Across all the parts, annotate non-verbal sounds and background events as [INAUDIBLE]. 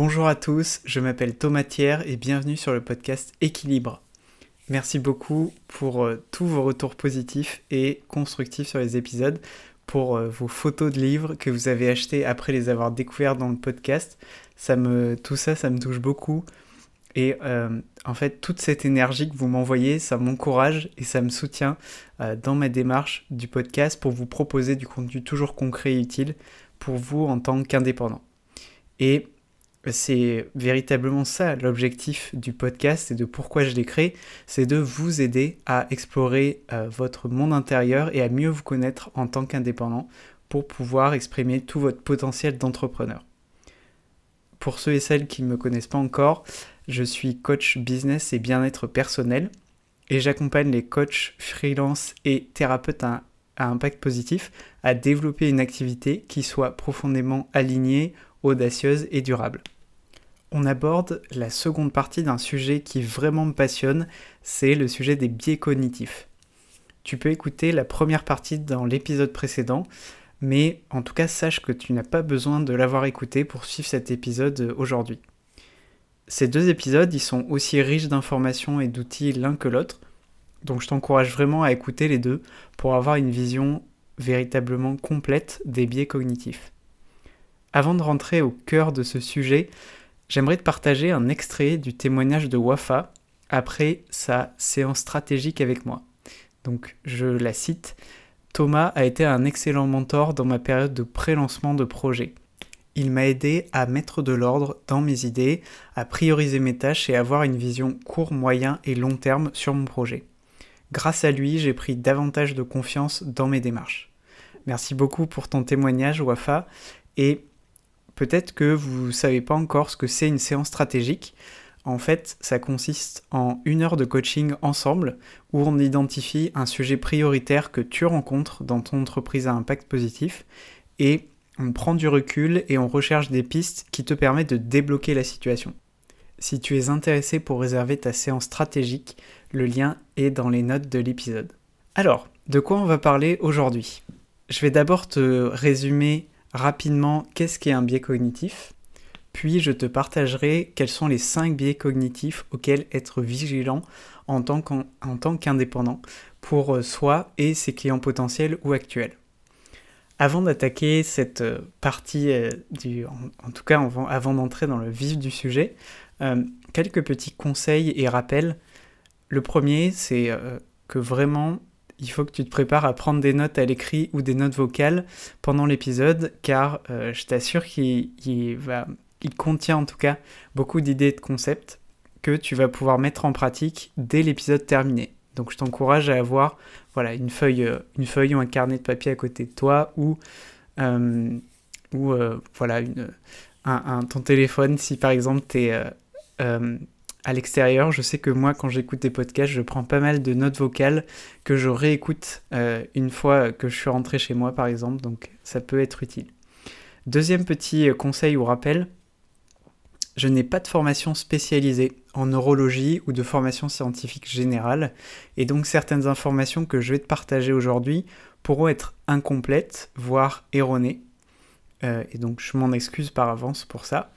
Bonjour à tous, je m'appelle Thomas Thiers et bienvenue sur le podcast Équilibre. Merci beaucoup pour euh, tous vos retours positifs et constructifs sur les épisodes, pour euh, vos photos de livres que vous avez achetés après les avoir découverts dans le podcast. Ça me, tout ça, ça me touche beaucoup. Et euh, en fait, toute cette énergie que vous m'envoyez, ça m'encourage et ça me soutient dans ma démarche du podcast pour vous proposer du contenu toujours concret et utile pour vous en tant qu'indépendant. Et c'est véritablement ça l'objectif du podcast et de pourquoi je l'ai créé, c'est de vous aider à explorer euh, votre monde intérieur et à mieux vous connaître en tant qu'indépendant pour pouvoir exprimer tout votre potentiel d'entrepreneur. Pour ceux et celles qui ne me connaissent pas encore, je suis coach business et bien-être personnel et j'accompagne les coachs freelance et thérapeutes à, à impact positif à développer une activité qui soit profondément alignée audacieuse et durable. On aborde la seconde partie d'un sujet qui vraiment me passionne, c'est le sujet des biais cognitifs. Tu peux écouter la première partie dans l'épisode précédent, mais en tout cas sache que tu n'as pas besoin de l'avoir écouté pour suivre cet épisode aujourd'hui. Ces deux épisodes, ils sont aussi riches d'informations et d'outils l'un que l'autre, donc je t'encourage vraiment à écouter les deux pour avoir une vision véritablement complète des biais cognitifs. Avant de rentrer au cœur de ce sujet, j'aimerais te partager un extrait du témoignage de Wafa après sa séance stratégique avec moi. Donc je la cite, Thomas a été un excellent mentor dans ma période de pré-lancement de projet. Il m'a aidé à mettre de l'ordre dans mes idées, à prioriser mes tâches et avoir une vision court, moyen et long terme sur mon projet. Grâce à lui, j'ai pris davantage de confiance dans mes démarches. Merci beaucoup pour ton témoignage, Wafa, et Peut-être que vous ne savez pas encore ce que c'est une séance stratégique. En fait, ça consiste en une heure de coaching ensemble où on identifie un sujet prioritaire que tu rencontres dans ton entreprise à impact positif et on prend du recul et on recherche des pistes qui te permettent de débloquer la situation. Si tu es intéressé pour réserver ta séance stratégique, le lien est dans les notes de l'épisode. Alors, de quoi on va parler aujourd'hui? Je vais d'abord te résumer rapidement qu'est-ce qu'est un biais cognitif, puis je te partagerai quels sont les 5 biais cognitifs auxquels être vigilant en tant qu'indépendant pour euh, soi et ses clients potentiels ou actuels. Avant d'attaquer cette euh, partie, euh, du, en, tout cas avant, d'entrer dans le vif du sujet, quelques petits conseils et rappels. Le premier, c'est que vraiment il faut que tu te prépares à prendre des notes à l'écrit ou des notes vocales pendant l'épisode, car euh, je t'assure qu'il contient en tout cas beaucoup d'idées et de concepts que tu vas pouvoir mettre en pratique dès l'épisode terminé. Donc je t'encourage à avoir voilà, une, feuille, euh, une feuille ou un carnet de papier à côté de toi ou, euh, voilà, ton téléphone si par exemple tu es à l'extérieur. Je sais que moi, quand j'écoute des podcasts, je prends pas mal de notes vocales que je réécoute euh, une fois que je suis rentré chez moi, par exemple. Donc, ça peut être utile. Deuxième petit euh, conseil ou rappel, je n'ai pas de formation spécialisée en neurologie ou de formation scientifique générale, et donc certaines informations que je vais te partager aujourd'hui pourront être incomplètes, voire erronées. Euh, et donc je m'en excuse par avance pour ça.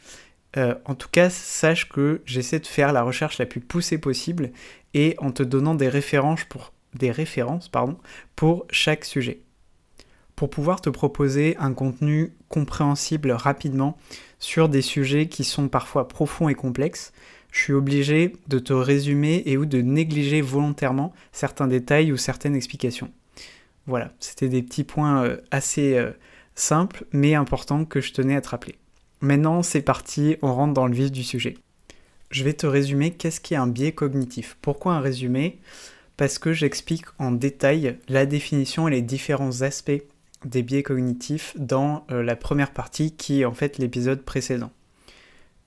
Euh, en tout cas, sache que j'essaie de faire la recherche la plus poussée possible et en te donnant des références pour, des références, pour chaque sujet. Pour pouvoir te proposer un contenu compréhensible rapidement sur des sujets qui sont parfois profonds et complexes, je suis obligé de te résumer et ou de négliger volontairement certains détails ou certaines explications. Voilà, c'était des petits points euh, assez euh, simples mais importants que je tenais à te rappeler. Maintenant, c'est parti, on rentre dans le vif du sujet. Je vais te résumer qu'est-ce qu'est un biais cognitif. Pourquoi un résumé? Parce que j'explique en détail la définition et les différents aspects des biais cognitifs dans euh, la première partie qui est en fait l'épisode précédent.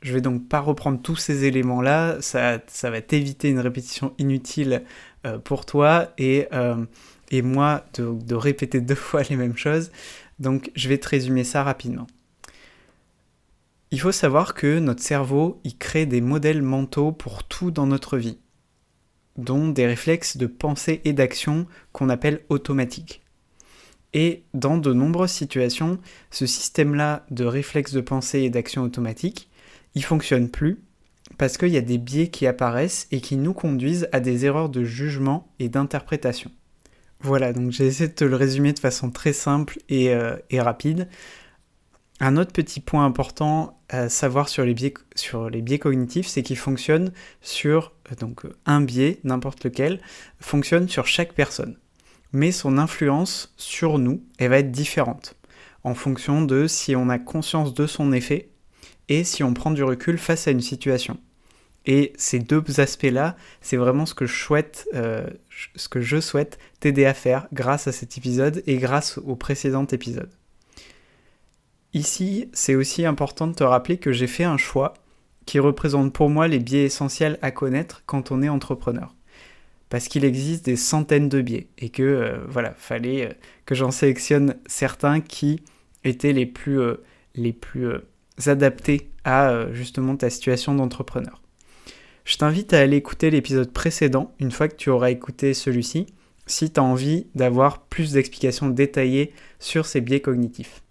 Je vais donc pas reprendre tous ces éléments-là, ça, ça va t'éviter une répétition inutile euh, pour toi et, euh, moi de répéter [LAUGHS] deux fois les mêmes choses. Donc je vais te résumer ça rapidement. Il faut savoir que notre cerveau, il crée des modèles mentaux pour tout dans notre vie, dont des réflexes de pensée et d'action qu'on appelle automatiques. Et dans de nombreuses situations, ce système-là de réflexes de pensée et d'action automatique, il fonctionne plus parce qu'il y a des biais qui apparaissent et qui nous conduisent à des erreurs de jugement et d'interprétation. Voilà, donc j'ai essayé de te le résumer de façon très simple et, euh, rapide. Un autre petit point important à savoir sur les biais, cognitifs, c'est qu'ils fonctionnent sur euh, donc un biais, n'importe lequel, fonctionne sur chaque personne. Mais son influence sur nous, elle va être différente en fonction de si on a conscience de son effet et si on prend du recul face à une situation. Et ces deux aspects-là, c'est vraiment ce que je souhaite, euh, ce que je souhaite t'aider à faire grâce à cet épisode et grâce au précédent épisode. Ici, c'est aussi important de te rappeler que j'ai fait un choix qui représente pour moi les biais essentiels à connaître quand on est entrepreneur. Parce qu'il existe des centaines de biais et que euh, voilà, fallait euh, que j'en sélectionne certains qui étaient les plus, les plus adaptés à justement ta situation d'entrepreneur. Je t'invite à aller écouter l'épisode précédent une fois que tu auras écouté celui-ci, si tu as envie d'avoir plus d'explications détaillées sur ces biais cognitifs.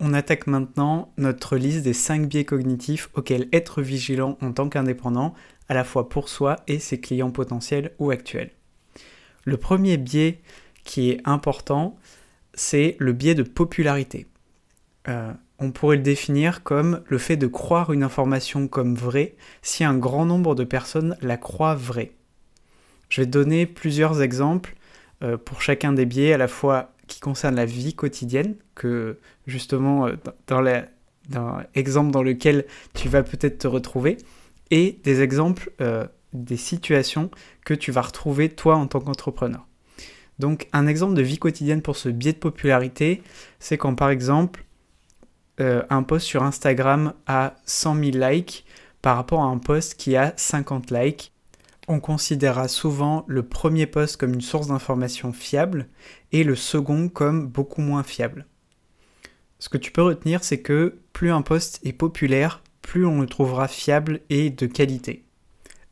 On attaque maintenant notre liste des 5 biais cognitifs auxquels être vigilant en tant qu'indépendant, à la fois pour soi et ses clients potentiels ou actuels. Le premier biais qui est important, c'est le biais de popularité. Euh, on pourrait le définir comme le fait de croire une information comme vraie si un grand nombre de personnes la croient vraie. Je vais donner plusieurs exemples euh, pour chacun des biais, à la fois qui concernent la vie quotidienne, que justement euh, dans l'exemple dans lequel tu vas peut-être te retrouver, et des exemples euh, des situations que tu vas retrouver toi en tant qu'entrepreneur. Donc un exemple de vie quotidienne pour ce biais de popularité, c'est quand par exemple euh, un post sur Instagram a 100 000 likes par rapport à un post qui a 50 likes. On considérera souvent le premier post comme une source d'information fiable et le second comme beaucoup moins fiable. Ce que tu peux retenir, c'est que plus un post est populaire, plus on le trouvera fiable et de qualité.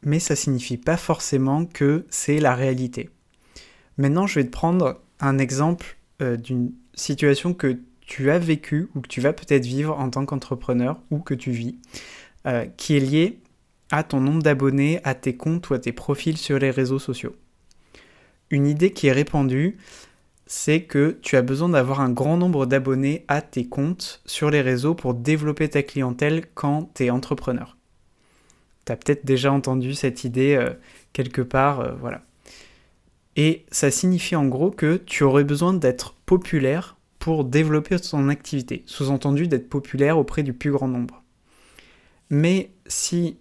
Mais ça signifie pas forcément que c'est la réalité. Maintenant, je vais te prendre un exemple euh, d'une situation que tu as vécu ou que tu vas peut-être vivre en tant qu'entrepreneur ou que tu vis, euh, qui est lié à ton nombre d'abonnés, à tes comptes ou à tes profils sur les réseaux sociaux. Une idée qui est répandue, c'est que tu as besoin d'avoir un grand nombre d'abonnés à tes comptes sur les réseaux pour développer ta clientèle quand tu es entrepreneur. Tu as peut-être déjà entendu cette idée euh, quelque part, euh, voilà. Et ça signifie en gros que tu aurais besoin d'être populaire pour développer son activité, sous-entendu d'être populaire auprès du plus grand nombre. Mais si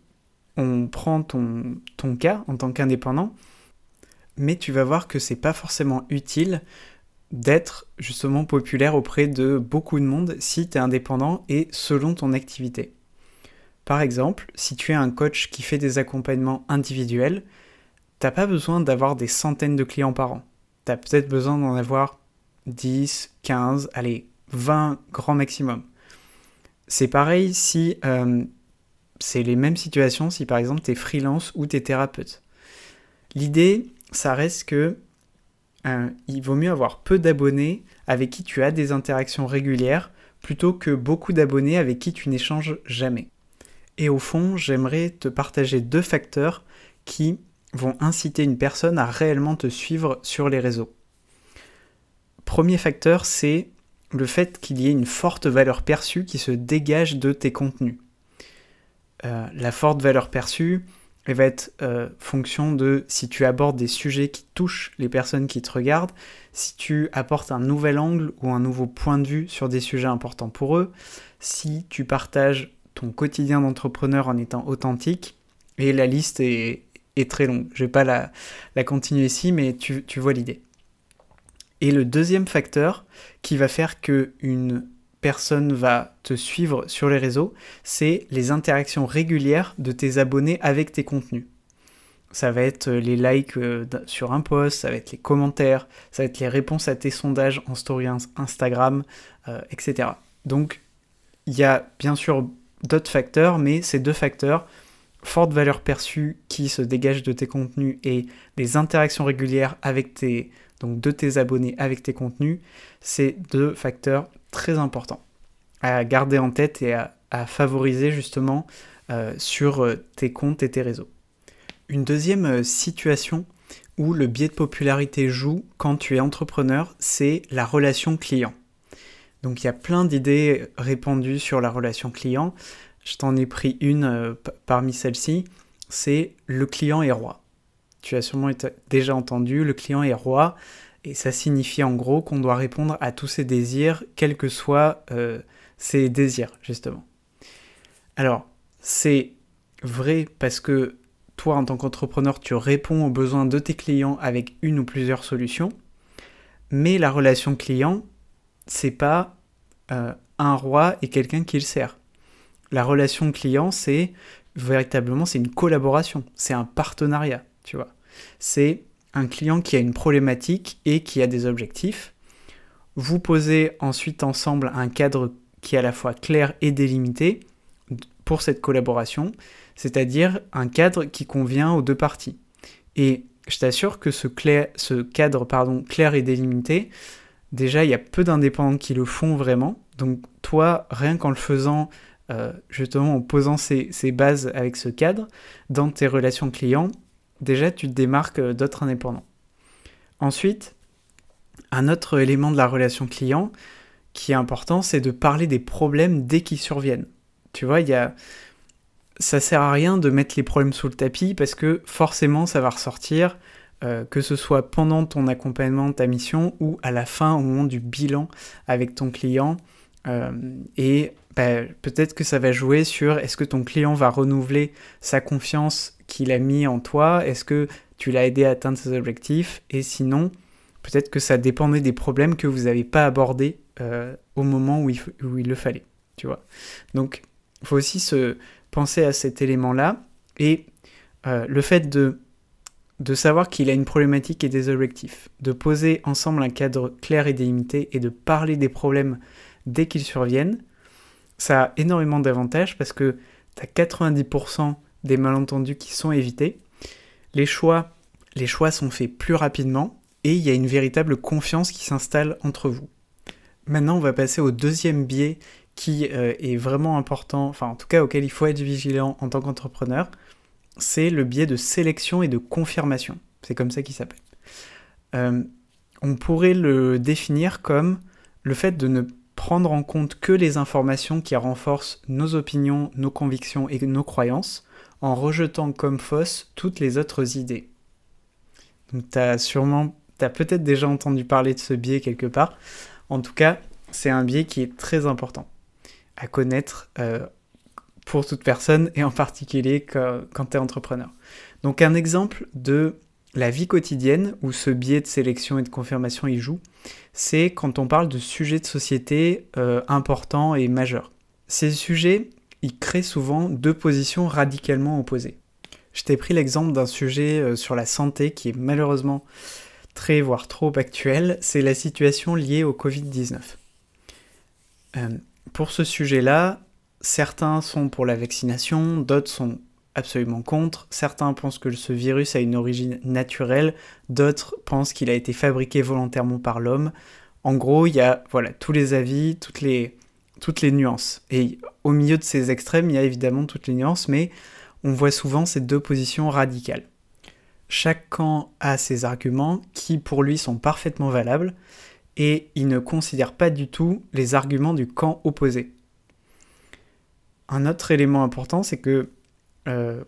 on prend ton, ton cas en tant qu'indépendant, mais tu vas voir que c'est pas forcément utile d'être justement populaire auprès de beaucoup de monde si tu es indépendant et selon ton activité. Par exemple, si tu es un coach qui fait des accompagnements individuels, t'as pas besoin d'avoir des centaines de clients par an. Tu as peut-être besoin d'en avoir 10, 15, allez, 20 grand maximum. C'est pareil si euh, c'est les mêmes situations si par exemple tu es freelance ou tu es thérapeute. L'idée, ça reste que euh, il vaut mieux avoir peu d'abonnés avec qui tu as des interactions régulières plutôt que beaucoup d'abonnés avec qui tu n'échanges jamais. Et au fond, j'aimerais te partager deux facteurs qui vont inciter une personne à réellement te suivre sur les réseaux. Premier facteur, c'est le fait qu'il y ait une forte valeur perçue qui se dégage de tes contenus. Euh, la forte valeur perçue, va être euh, fonction de si tu abordes des sujets qui touchent les personnes qui te regardent, si tu apportes un nouvel angle ou un nouveau point de vue sur des sujets importants pour eux, si tu partages ton quotidien d'entrepreneur en étant authentique, et la liste est, très longue. Je ne vais pas la, continuer ici, mais tu vois l'idée. Et le deuxième facteur qui va faire que une personne va te suivre sur les réseaux, c'est les interactions régulières de tes abonnés avec tes contenus. Ça va être les likes euh, sur un post, ça va être les commentaires, ça va être les réponses à tes sondages en story Instagram, euh, etc. Donc, il y a bien sûr d'autres facteurs, mais ces deux facteurs, forte valeur perçue qui se dégage de tes contenus et des interactions régulières avec tes donc de tes abonnés avec tes contenus, c'est deux facteurs très importants à garder en tête et à favoriser justement sur tes comptes et tes réseaux. Une deuxième situation où le biais de popularité joue quand tu es entrepreneur, c'est la relation client. Donc il y a plein d'idées répandues sur la relation client. Je t'en ai pris une euh, parmi celles-ci, c'est le client est roi. Tu as sûrement déjà entendu, le client est roi, et ça signifie en gros qu'on doit répondre à tous ses désirs, quels que soient euh, ses désirs, justement. Alors, c'est vrai parce que toi, en tant qu'entrepreneur, tu réponds aux besoins de tes clients avec une ou plusieurs solutions. Mais la relation client, c'est pas euh, un roi et quelqu'un qui le sert. La relation client, c'est véritablement c'est une collaboration, c'est un partenariat, tu vois. C'est un client qui a une problématique et qui a des objectifs. Vous posez ensuite ensemble un cadre qui est à la fois clair et délimité pour cette collaboration c'est-à-dire un cadre qui convient aux deux parties. Et je t'assure que ce, cadre clair et délimité, déjà il y a peu d'indépendants qui le font vraiment. Donc toi, rien qu'en le faisant, euh, justement en posant ces, bases avec ce cadre, dans tes relations clients, déjà tu te démarques euh, d'autres indépendants. Ensuite, un autre élément de la relation client qui est important, c'est de parler des problèmes dès qu'ils surviennent. Tu vois, il y ça sert à rien de mettre les problèmes sous le tapis parce que forcément ça va ressortir, euh, que ce soit pendant ton accompagnement, ta mission ou à la fin au moment du bilan avec ton client. Euh, et bah, peut-être que ça va jouer sur est-ce que ton client va renouveler sa confiance qu'il a mis en toi, est-ce que tu l'as aidé à atteindre ses objectifs, et sinon peut-être que ça dépendait des problèmes que vous n'avez pas abordés euh, au moment où il, le fallait, tu vois? Donc il faut aussi se, penser à cet élément-là et euh, le fait de, de savoir qu'il a une problématique et des objectifs, de poser ensemble un cadre clair et délimité et de parler des problèmes dès qu'ils surviennent, ça a énormément d'avantages parce que tu as 90% des malentendus qui sont évités, les choix, les choix sont faits plus rapidement et il y a une véritable confiance qui s'installe entre vous. Maintenant, on va passer au deuxième biais qui euh, est vraiment important, enfin en tout cas auquel il faut être vigilant en tant qu'entrepreneur, c'est le biais de sélection et de confirmation. C'est comme ça qu'il s'appelle. Euh, on pourrait le définir comme le fait de ne prendre en compte que les informations qui renforcent nos opinions, nos convictions et nos croyances, en rejetant comme fausses toutes les autres idées. Donc tu as sûrement, tu as peut-être déjà entendu parler de ce biais quelque part. En tout cas, c'est un biais qui est très important à connaître euh, pour toute personne et en particulier quand, tu es entrepreneur. Donc un exemple de la vie quotidienne où ce biais de sélection et de confirmation y joue, c'est quand on parle de sujets de société euh, importants et majeurs. Ces sujets, ils créent souvent deux positions radicalement opposées. Je t'ai pris l'exemple d'un sujet euh, sur la santé qui est malheureusement très voire trop actuel, c'est la situation liée au Covid-19 pour ce sujet-là, certains sont pour la vaccination, d'autres sont absolument contre. Certains pensent que ce virus a une origine naturelle, d'autres pensent qu'il a été fabriqué volontairement par l'homme. En gros, il y a voilà, tous les avis, toutes les, toutes les nuances. Et au milieu de ces extrêmes, il y a évidemment toutes les nuances, mais on voit souvent ces deux positions radicales. Chaque camp a ses arguments qui pour lui sont parfaitement valables, et il ne considère pas du tout les arguments du camp opposé. Un autre élément important, c'est que euh,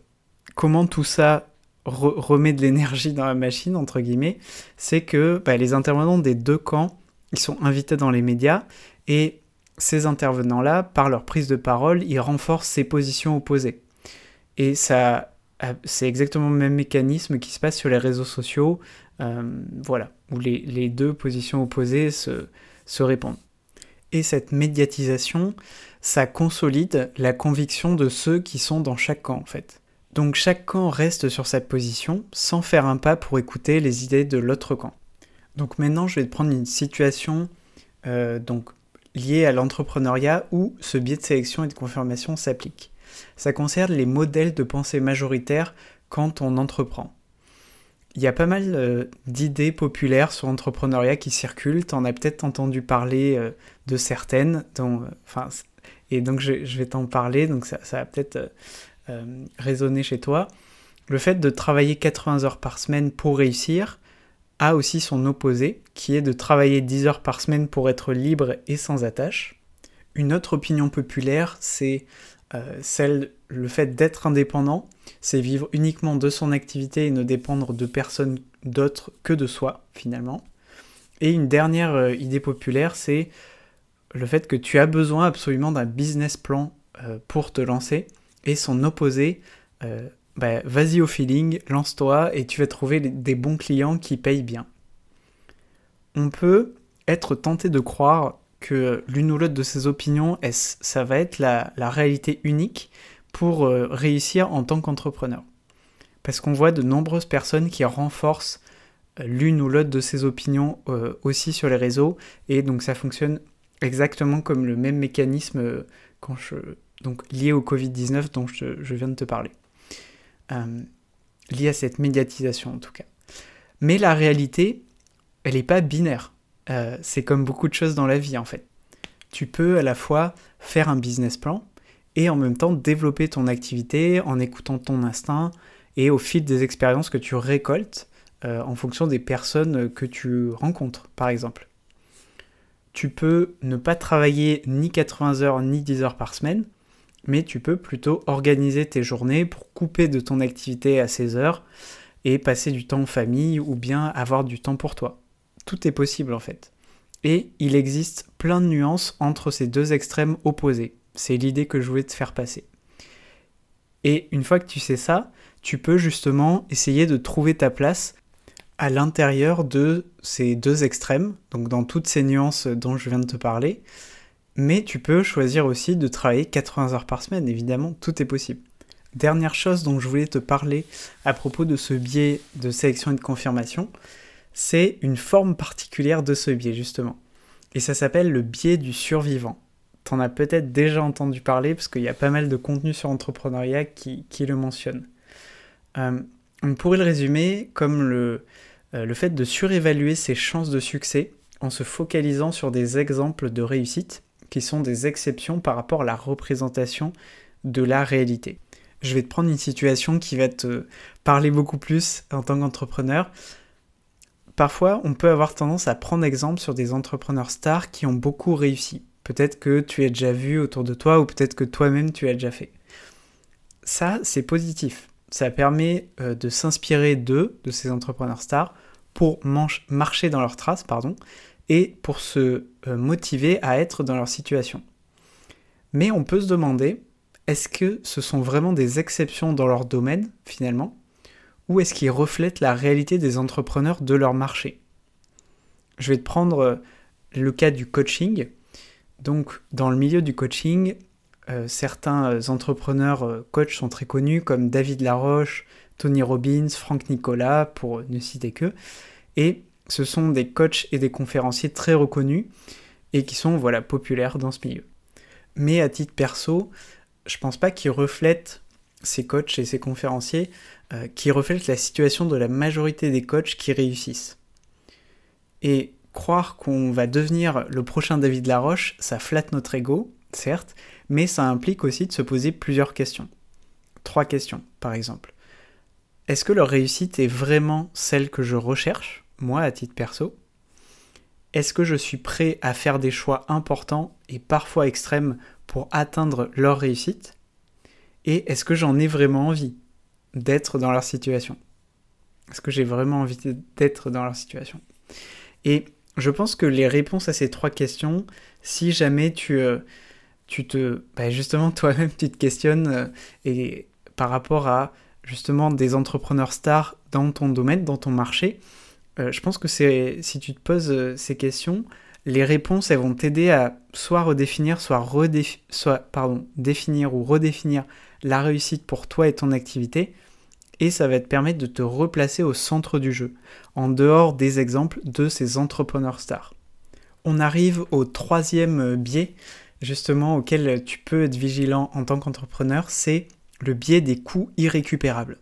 comment tout ça remet de l'énergie dans la machine, entre guillemets, c'est que bah, les intervenants des deux camps, ils sont invités dans les médias, et ces intervenants-là, par leur prise de parole, ils renforcent ces positions opposées. Et c'est exactement le même mécanisme qui se passe sur les réseaux sociaux, euh, voilà, où les, deux positions opposées se, se répondent. Et cette médiatisation, ça consolide la conviction de ceux qui sont dans chaque camp en fait. Donc chaque camp reste sur sa position sans faire un pas pour écouter les idées de l'autre camp. Donc maintenant je vais te prendre une situation euh, donc, liée à l'entrepreneuriat où ce biais de sélection et de confirmation s'applique. Ça concerne les modèles de pensée majoritaires quand on entreprend il y a pas mal euh, d'idées populaires sur l'entrepreneuriat qui circulent. Tu en as peut-être entendu parler euh, de certaines. Euh, et donc je, vais t'en parler, donc ça, va peut-être résonner chez toi. Le fait de travailler 80 heures par semaine pour réussir a aussi son opposé, qui est de travailler 10 heures par semaine pour être libre et sans attache. Une autre opinion populaire, c'est celle, le fait d'être indépendant, c'est vivre uniquement de son activité et ne dépendre de personne d'autre que de soi, finalement. Et une dernière euh, idée populaire, c'est le fait que tu as besoin absolument d'un business plan euh, pour te lancer. Et son opposé, bah, vas-y au feeling, lance-toi et tu vas trouver des bons clients qui payent bien. On peut être tenté de croire que l'une ou l'autre de ces opinions, ça va être la, réalité unique pour euh, réussir en tant qu'entrepreneur. Parce qu'on voit de nombreuses personnes qui renforcent euh, l'une ou l'autre de ces opinions euh, aussi sur les réseaux, et donc ça fonctionne exactement comme le même mécanisme lié au Covid-19 dont je viens de te parler. Lié à cette médiatisation en tout cas. Mais la réalité, elle n'est pas binaire. C'est comme beaucoup de choses dans la vie en fait. Tu peux à la fois faire un business plan et en même temps développer ton activité en écoutant ton instinct et au fil des expériences que tu récoltes euh, en fonction des personnes que tu rencontres par exemple. Tu peux ne pas travailler ni 80 heures ni 10 heures par semaine, mais tu peux plutôt organiser tes journées pour couper de ton activité à ces heures et passer du temps en famille ou bien avoir du temps pour toi. Tout est possible en fait. Et il existe plein de nuances entre ces deux extrêmes opposés. C'est l'idée que je voulais te faire passer. Et une fois que tu sais ça, tu peux justement essayer de trouver ta place à l'intérieur de ces deux extrêmes, donc dans toutes ces nuances dont je viens de te parler, mais tu peux choisir aussi de travailler 80 heures par semaine, évidemment, tout est possible. Dernière chose dont je voulais te parler à propos de ce biais de sélection et de confirmation, c'est une forme particulière de ce biais, justement. Et ça s'appelle le biais du survivant. T'en as peut-être déjà entendu parler, parce qu'il y a pas mal de contenu sur l'entrepreneuriat qui, le mentionne. Euh, on pourrait le résumer comme euh, le fait de surévaluer ses chances de succès en se focalisant sur des exemples de réussite qui sont des exceptions par rapport à la représentation de la réalité. Je vais te prendre une situation qui va te parler beaucoup plus en tant qu'entrepreneur. Parfois, on peut avoir tendance à prendre exemple sur des entrepreneurs stars qui ont beaucoup réussi. Peut-être que tu as déjà vu autour de toi ou peut-être que toi-même tu as déjà fait. Ça, c'est positif. Ça permet euh, de s'inspirer d'eux, de ces entrepreneurs stars, pour marcher dans leurs traces, et pour se euh, motiver à être dans leur situation. Mais on peut se demander, est-ce que ce sont vraiment des exceptions dans leur domaine, finalement, ou est-ce qu'ils reflètent la réalité des entrepreneurs de leur marché? Je vais te prendre euh, le cas du coaching. Donc, dans le milieu du coaching, euh, certains entrepreneurs coachs sont très connus, comme David Laroche, Tony Robbins, Franck Nicolas, pour ne citer que. Et ce sont des coachs et des conférenciers très reconnus et qui sont voilà populaires dans ce milieu. Mais à titre perso, je pense pas qu'ils reflètent ces coachs et ces conférenciers euh, qui reflètent la situation de la majorité des coachs qui réussissent. Et croire qu'on va devenir le prochain David Laroche, ça flatte notre ego, certes, mais ça implique aussi de se poser plusieurs questions. Trois questions, par exemple. Est-ce que leur réussite est vraiment celle que je recherche moi à titre perso, est-ce que je suis prêt à faire des choix importants et parfois extrêmes pour atteindre leur réussite? Et est-ce que j'en ai vraiment envie d'être dans leur situation? Est-ce que j'ai vraiment envie d'être dans leur situation? Et je pense que les réponses à ces trois questions, si jamais tu, euh, tu te... Bah, justement, [LAUGHS] toi-même, tu te questionnes euh, et par rapport à justement des entrepreneurs stars dans ton domaine, dans ton marché, euh, je pense que si tu te poses ces questions, les réponses elles vont t'aider à soit redéfinir, soit, soit pardon, définir ou redéfinir la réussite pour toi et ton activité, et ça va te permettre de te replacer au centre du jeu, en dehors des exemples de ces entrepreneurs stars. On arrive au troisième biais, justement, auquel tu peux être vigilant en tant qu'entrepreneur, c'est le biais des coûts irrécupérables.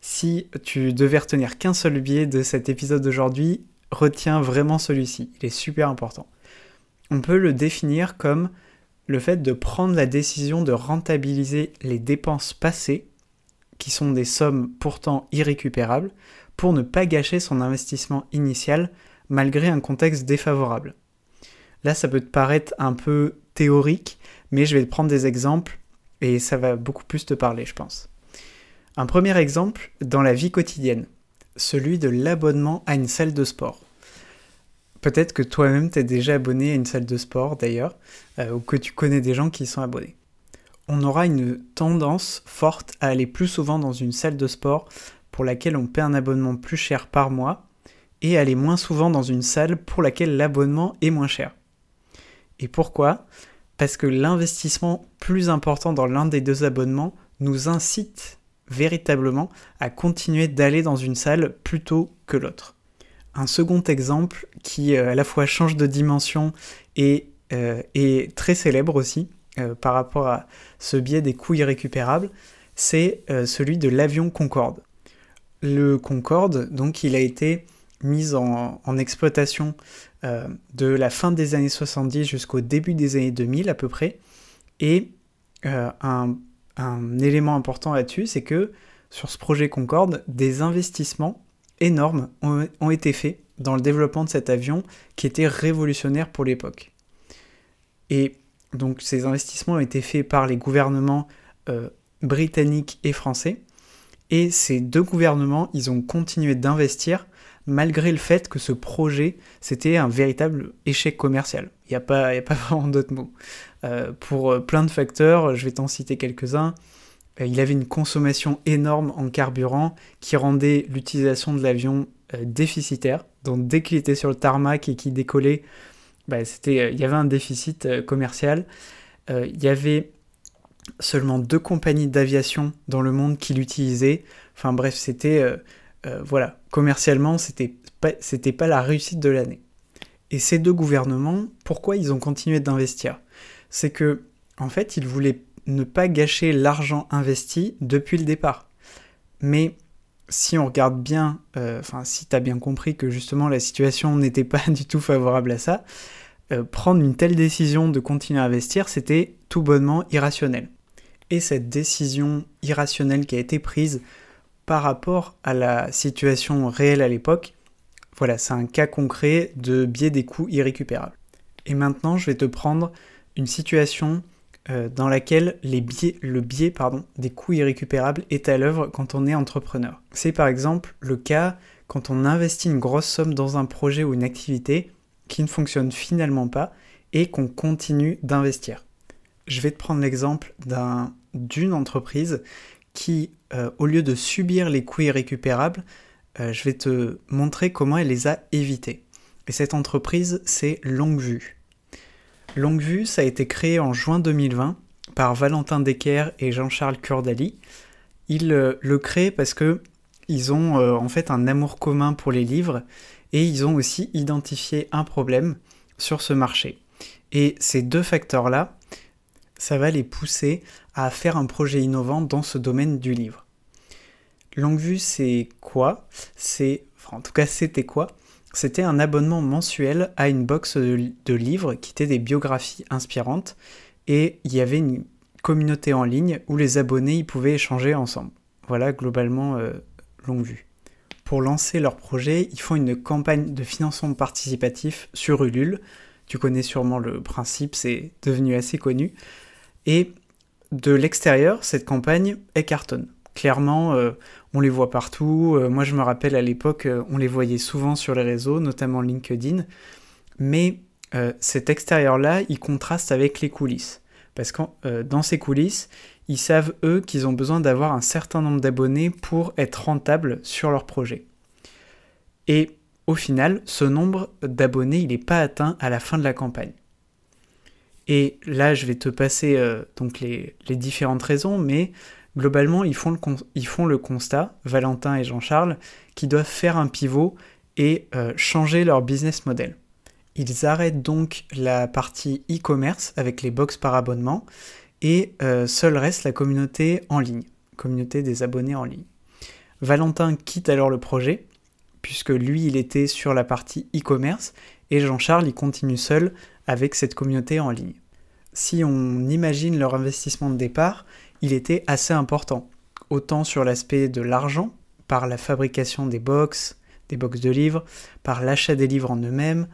Si tu devais retenir qu'un seul biais de cet épisode d'aujourd'hui, retiens vraiment celui-ci. Il est super important. On peut le définir comme le fait de prendre la décision de rentabiliser les dépenses passées, qui sont des sommes pourtant irrécupérables, pour ne pas gâcher son investissement initial malgré un contexte défavorable. Là, ça peut te paraître un peu théorique, mais je vais te prendre des exemples et ça va beaucoup plus te parler, je pense. Un premier exemple dans la vie quotidienne, celui de l'abonnement à une salle de sport. Peut-être que toi-même t'es déjà abonné à une salle de sport d'ailleurs, euh, ou que tu connais des gens qui y sont abonnés. On aura une tendance forte à aller plus souvent dans une salle de sport pour laquelle on paie un abonnement plus cher par mois, et aller moins souvent dans une salle pour laquelle l'abonnement est moins cher. Et pourquoi? Parce que l'investissement plus important dans l'un des deux abonnements nous incite véritablement à continuer d'aller dans une salle plutôt que l'autre. Un second exemple qui euh, à la fois change de dimension et euh, est très célèbre aussi euh, par rapport à ce biais des coûts irrécupérables, c'est celui de l'avion Concorde. Le Concorde, donc, il a été mis en, exploitation de la fin des années 70 jusqu'au début des années 2000 à peu près, et un un élément important là-dessus, c'est que sur ce projet Concorde, des investissements énormes ont, été faits dans le développement de cet avion qui était révolutionnaire pour l'époque. Et donc ces investissements ont été faits par les gouvernements euh, britanniques et français. Et ces deux gouvernements, ils ont continué d'investir malgré le fait que ce projet, c'était un véritable échec commercial. Il n'y a, pas, a pas [LAUGHS] vraiment d'autres mots. Euh, pour euh, plein de facteurs, je vais t'en citer quelques-uns. Il avait une consommation énorme en carburant qui rendait l'utilisation de l'avion déficitaire. Donc dès qu'il était sur le tarmac et qu'il décollait, bah, c'était, il y avait un déficit commercial. il y avait seulement deux compagnies d'aviation dans le monde qui l'utilisaient. Enfin bref, c'était voilà, commercialement, c'était pas, c'était pas la réussite de l'année. Et ces deux gouvernements, pourquoi ils ont continué d'investir? C'est que, en fait, il voulait ne pas gâcher l'argent investi depuis le départ. Mais si on regarde bien, euh, enfin, si tu as bien compris que justement la situation n'était pas [LAUGHS] du tout favorable à ça, euh, prendre une telle décision de continuer à investir, c'était tout bonnement irrationnel. Et cette décision irrationnelle qui a été prise par rapport à la situation réelle à l'époque, voilà, c'est un cas concret de biais des coûts irrécupérables. Et maintenant, je vais te prendre une situation euh, dans laquelle le biais des coûts irrécupérables est à l'œuvre quand on est entrepreneur. C'est par exemple le cas quand on investit une grosse somme dans un projet ou une activité qui ne fonctionne finalement pas et qu'on continue d'investir. Je vais te prendre l'exemple d'une entreprise qui, euh, au lieu de subir les coûts irrécupérables, euh, je vais te montrer comment elle les a évités. Et cette entreprise, c'est Longue Longue Vue, ça a été créé en juin 2020 par Valentin Decker et Jean-Charles Curdali. Ils euh, le créent parce que ils ont euh, en fait un amour commun pour les livres et ils ont aussi identifié un problème sur ce marché. Et ces deux facteurs-là, ça va les pousser à faire un projet innovant dans ce domaine du livre. Longue Vue, c'est quoi? C'est, en tout cas, c'était quoi? C'était un abonnement mensuel à une box de, livres qui étaient des biographies inspirantes et il y avait une communauté en ligne où les abonnés y pouvaient échanger ensemble. Voilà globalement euh, longue vue. Pour lancer leur projet, ils font une campagne de financement participatif sur Ulule. Tu connais sûrement le principe, c'est devenu assez connu. Et de l'extérieur, cette campagne est cartonne. Clairement, euh, on les voit partout. Euh, moi, je me rappelle à l'époque, euh, on les voyait souvent sur les réseaux, notamment LinkedIn. Mais cet extérieur-là, il contraste avec les coulisses. Parce que dans ces coulisses, ils savent, eux, qu'ils ont besoin d'avoir un certain nombre d'abonnés pour être rentables sur leur projet. Et au final, ce nombre d'abonnés, il n'est pas atteint à la fin de la campagne. Et là, je vais te passer donc les, les, différentes raisons, mais globalement, ils font, le constat, Valentin et Jean-Charles, qu'ils doivent faire un pivot et euh, changer leur business model. Ils arrêtent donc la partie e-commerce avec les box par abonnement et euh, seul reste la communauté en ligne, communauté des abonnés en ligne. Valentin quitte alors le projet, puisque lui il était sur la partie e-commerce, et Jean-Charles il continue seul avec cette communauté en ligne. si on imagine leur investissement de départ, il était assez important. Autant sur l'aspect de l'argent, par la fabrication des box, des box de livres, par l'achat des livres en eux-mêmes.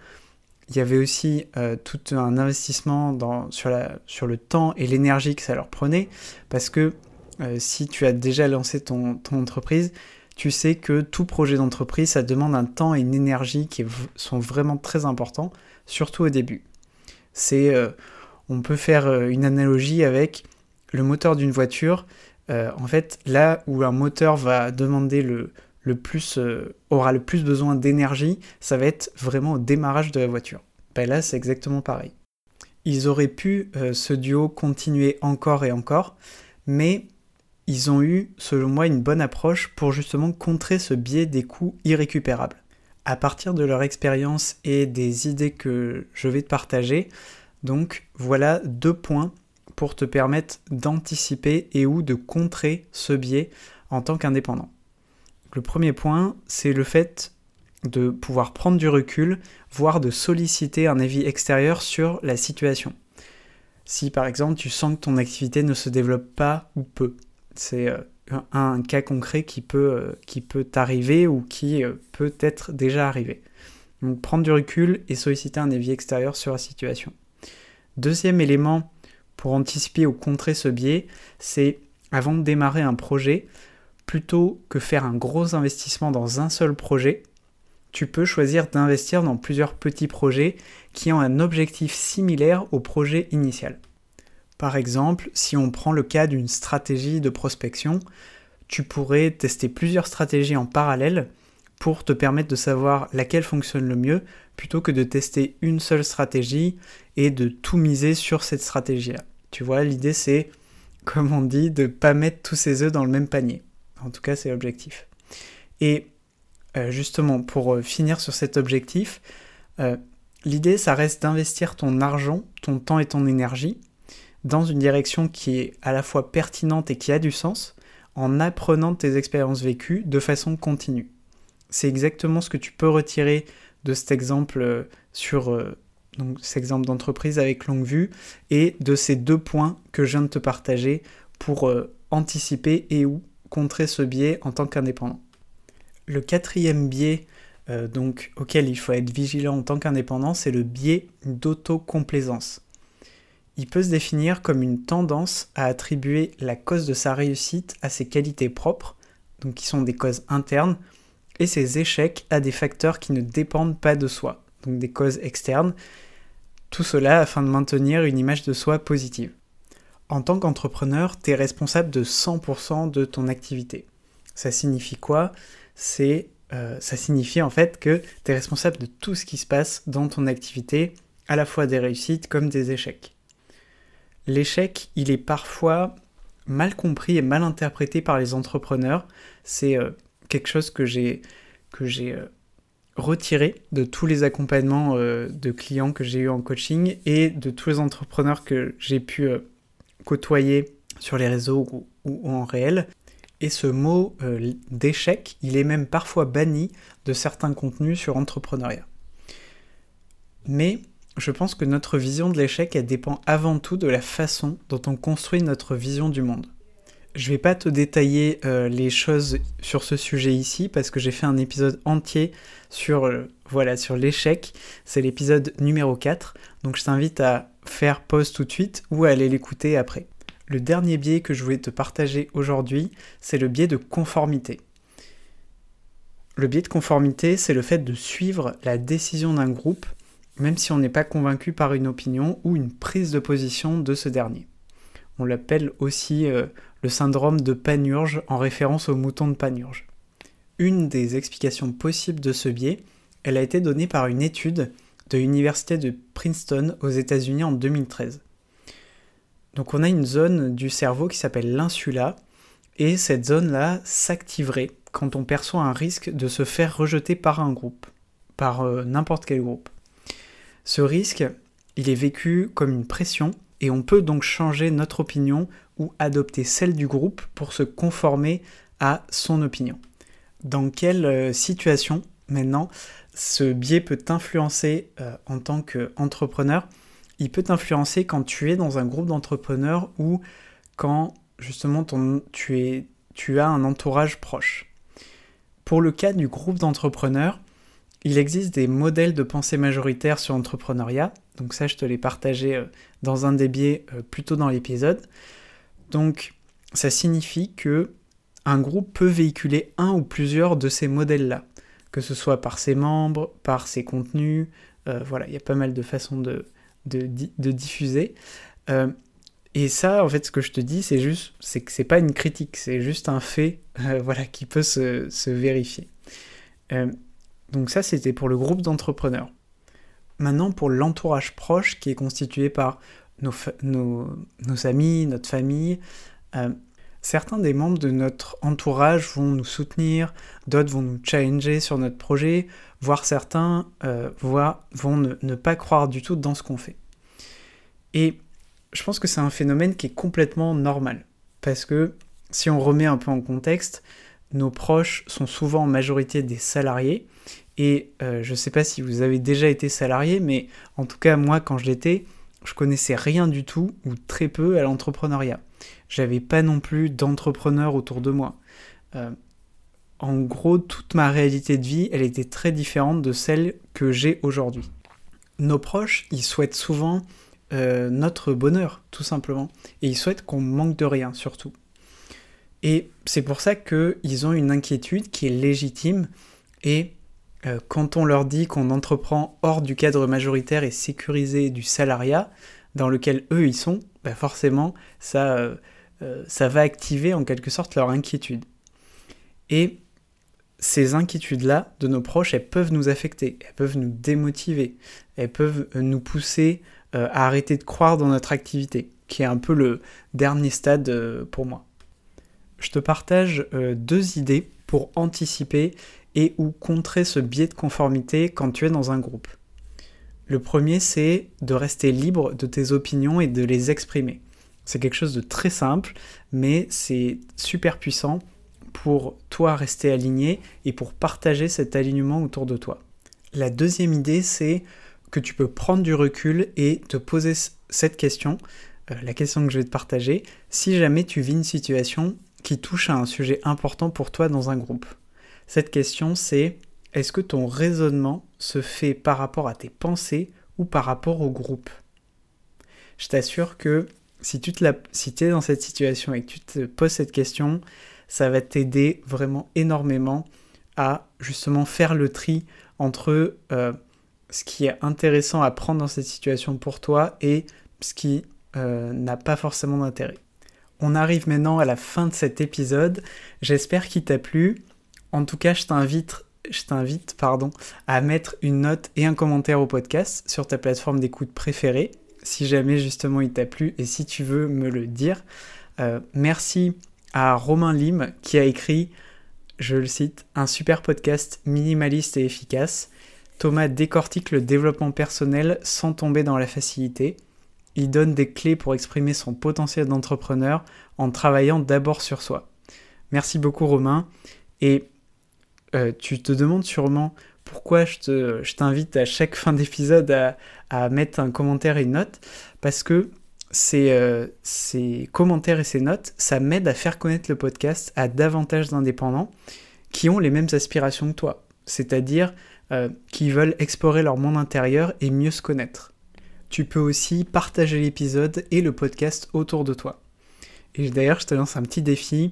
Il y avait aussi euh, tout un investissement sur, le temps et l'énergie que ça leur prenait, parce que euh, si tu as déjà lancé ton, ton, entreprise, tu sais que tout projet d'entreprise, ça demande un temps et une énergie qui sont vraiment très importants, surtout au début. C'est, euh, on peut faire une analogie avec le moteur d'une voiture. en fait, là où un moteur va demander le, le plus, euh, aura le plus besoin d'énergie, ça va être vraiment au démarrage de la voiture. Ben là, c'est exactement pareil. Ils auraient pu, euh, ce duo, continuer encore et encore, mais ils ont eu, selon moi, une bonne approche pour justement contrer ce biais des coûts irrécupérables. À partir de leur expérience et des idées que je vais te partager, donc voilà deux points pour te permettre d'anticiper et ou de contrer ce biais en tant qu'indépendant. Le premier point, c'est le fait de pouvoir prendre du recul, voire de solliciter un avis extérieur sur la situation. Si par exemple tu sens que ton activité ne se développe pas ou peu, c'est euh, un, cas concret qui peut, euh, qui peut t'arriver ou qui euh, peut être déjà arrivé. Donc prendre du recul et solliciter un avis extérieur sur la situation. Deuxième élément pour anticiper ou contrer ce biais, c'est avant de démarrer un projet, plutôt que faire un gros investissement dans un seul projet, tu peux choisir d'investir dans plusieurs petits projets qui ont un objectif similaire au projet initial. Par exemple, si on prend le cas d'une stratégie de prospection, tu pourrais tester plusieurs stratégies en parallèle pour te permettre de savoir laquelle fonctionne le mieux plutôt que de tester une seule stratégie et de tout miser sur cette stratégie-là. Tu vois, l'idée c'est, comme on dit, de ne pas mettre tous ses œufs dans le même panier. En tout cas, c'est l'objectif. Et euh, justement, pour euh, finir sur cet objectif, euh, l'idée, ça reste d'investir ton argent, ton temps et ton énergie dans une direction qui est à la fois pertinente et qui a du sens, en apprenant tes expériences vécues de façon continue. C'est exactement ce que tu peux retirer de cet exemple sur donc cet exemple d'entreprise avec longue vue et de ces deux points que je viens de te partager pour anticiper et ou contrer ce biais en tant qu'indépendant. Le quatrième biais euh, donc, auquel il faut être vigilant en tant qu'indépendant, c'est le biais d'autocomplaisance. Il peut se définir comme une tendance à attribuer la cause de sa réussite à ses qualités propres, donc qui sont des causes internes, et ses échecs à des facteurs qui ne dépendent pas de soi, donc des causes externes, tout cela afin de maintenir une image de soi positive. En tant qu'entrepreneur, tu es responsable de 100% de ton activité. Ça signifie quoi? Euh, ça signifie en fait que tu es responsable de tout ce qui se passe dans ton activité, à la fois des réussites comme des échecs. L'échec, il est parfois mal compris et mal interprété par les entrepreneurs. C'est euh, quelque chose que j'ai que j'ai euh, retiré de tous les accompagnements de clients que j'ai eu en coaching et de tous les entrepreneurs que j'ai pu côtoyer sur les réseaux ou, en réel. Et ce mot euh, d'échec, il est même parfois banni de certains contenus sur entrepreneuriat. Mais je pense que notre vision de l'échec, elle dépend avant tout de la façon dont on construit notre vision du monde. Je vais pas te détailler euh, les choses sur ce sujet ici parce que j'ai fait un épisode entier sur euh, voilà sur l'échec. C'est l'épisode numéro 4. Donc je t'invite à faire pause tout de suite ou aller l'écouter après. Le dernier biais que je voulais te partager aujourd'hui, c'est le biais de conformité. Le biais de conformité, c'est le fait de suivre la décision d'un groupe, même si on n'est pas convaincu par une opinion ou une prise de position de ce dernier. On l'appelle aussi euh, le syndrome de Panurge en référence au mouton de Panurge. Une des explications possibles de ce biais, elle a été donnée par une étude de l'université de Princeton aux États-Unis en 2013. Donc on a une zone du cerveau qui s'appelle l'insula, et cette zone-là s'activerait quand on perçoit un risque de se faire rejeter par un groupe, par euh, n'importe quel groupe. Ce risque, il est vécu comme une pression, et on peut donc changer notre opinion ou adopter celle du groupe pour se conformer à son opinion. Dans quelle euh, situation maintenant ce biais peut t'influencer euh, en tant qu'entrepreneur, il peut t'influencer quand tu es dans un groupe d'entrepreneurs ou quand justement tu as un entourage proche. Pour le cas du groupe d'entrepreneurs, il existe des modèles de pensée majoritaire sur l'entrepreneuriat. Donc ça, je te l'ai partagé euh, dans un des biais euh, plus tôt dans l'épisode. Donc ça signifie que un groupe peut véhiculer un ou plusieurs de ces modèles-là, que ce soit par ses membres, par ses contenus. Euh, voilà, il y a pas mal de façons de, de, diffuser. et ça, en fait, ce que je te dis, c'est juste, c'est que c'est pas une critique, c'est juste un fait, [LAUGHS] voilà, qui peut se, se vérifier. Donc ça, c'était pour le groupe d'entrepreneurs. Maintenant, pour l'entourage proche qui est constitué par nos, amis, notre famille, euh, certains des membres de notre entourage vont nous soutenir, d'autres vont nous challenger sur notre projet, voire certains euh, vont ne, pas croire du tout dans ce qu'on fait. Et je pense que c'est un phénomène qui est complètement normal. Parce que si on remet un peu en contexte, nos proches sont souvent en majorité des salariés. Et euh, je ne sais pas si vous avez déjà été salarié, mais en tout cas, moi, quand je l'étais, je connaissais rien du tout ou très peu à l'entrepreneuriat. J'avais pas non plus d'entrepreneurs autour de moi. Euh, en gros, toute ma réalité de vie, elle était très différente de celle que j'ai aujourd'hui. Nos proches, ils souhaitent souvent euh, notre bonheur, tout simplement. Et ils souhaitent qu'on manque de rien, surtout. Et c'est pour ça qu'ils ont une inquiétude qui est légitime et euh, quand on leur dit qu'on entreprend hors du cadre majoritaire et sécurisé du salariat dans lequel eux ils sont, bah forcément ça, euh, euh, ça va activer en quelque sorte leur inquiétude. Et ces inquiétudes-là de nos proches, elles peuvent nous affecter, elles peuvent nous démotiver, elles peuvent nous pousser à arrêter de croire dans notre activité, qui est un peu le dernier stade pour moi. Je te partage deux idées pour anticiper et ou contrer ce biais de conformité quand tu es dans un groupe. Le premier, c'est de rester libre de tes opinions et de les exprimer. C'est quelque chose de très simple, mais c'est super puissant pour toi rester aligné et pour partager cet alignement autour de toi. La deuxième idée, c'est que tu peux prendre du recul et te poser cette question, euh, la question que je vais te partager, si jamais tu vis une situation qui touche à un sujet important pour toi dans un groupe. Cette question, c'est est-ce que ton raisonnement se fait par rapport à tes pensées ou par rapport au groupe? Je t'assure que si tu es dans cette situation et que tu te poses cette question, ça va t'aider vraiment énormément à justement faire le tri entre euh, ce qui est intéressant à prendre dans cette situation pour toi et ce qui euh, n'a pas forcément d'intérêt. On arrive maintenant à la fin de cet épisode. J'espère qu'il t'a plu. En tout cas, je t'invite à mettre une note et un commentaire au podcast sur ta plateforme d'écoute préférée, si jamais justement il t'a plu et si tu veux me le dire. Euh, merci à Romain Lim qui a écrit, je le cite, un super podcast minimaliste et efficace. Thomas décortique le développement personnel sans tomber dans la facilité. Il donne des clés pour exprimer son potentiel d'entrepreneur en travaillant d'abord sur soi. Merci beaucoup Romain. Et euh, tu te demandes sûrement pourquoi je t'invite à chaque fin d'épisode à, mettre un commentaire et une note, parce que ces, euh, ces commentaires et ces notes, ça m'aide à faire connaître le podcast à davantage d'indépendants qui ont les mêmes aspirations que toi, c'est-à-dire euh, qui veulent explorer leur monde intérieur et mieux se connaître. Tu peux aussi partager l'épisode et le podcast autour de toi. Et d'ailleurs, je te lance un petit défi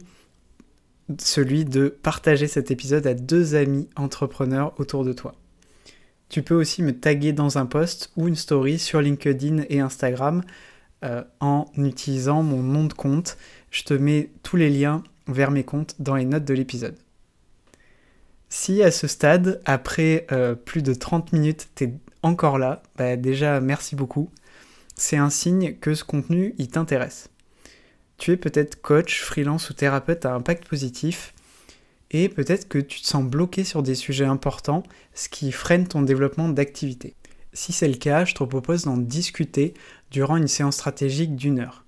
celui de partager cet épisode à deux amis entrepreneurs autour de toi. Tu peux aussi me taguer dans un post ou une story sur LinkedIn et Instagram euh, en utilisant mon nom de compte. Je te mets tous les liens vers mes comptes dans les notes de l'épisode. Si à ce stade, après euh, plus de 30 minutes, tu encore là, bah déjà merci beaucoup. C'est un signe que ce contenu, il t'intéresse. Tu es peut-être coach, freelance ou thérapeute à impact positif et peut-être que tu te sens bloqué sur des sujets importants, ce qui freine ton développement d'activité. Si c'est le cas, je te propose d'en discuter durant une séance stratégique d'une heure.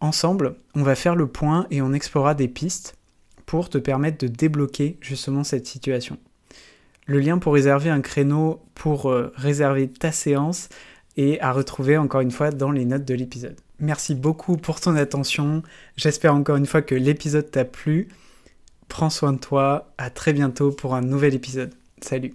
Ensemble, on va faire le point et on explorera des pistes pour te permettre de débloquer justement cette situation. Le lien pour réserver un créneau pour euh, réserver ta séance et à retrouver encore une fois dans les notes de l'épisode. Merci beaucoup pour ton attention. J'espère encore une fois que l'épisode t'a plu. Prends soin de toi. À très bientôt pour un nouvel épisode. Salut.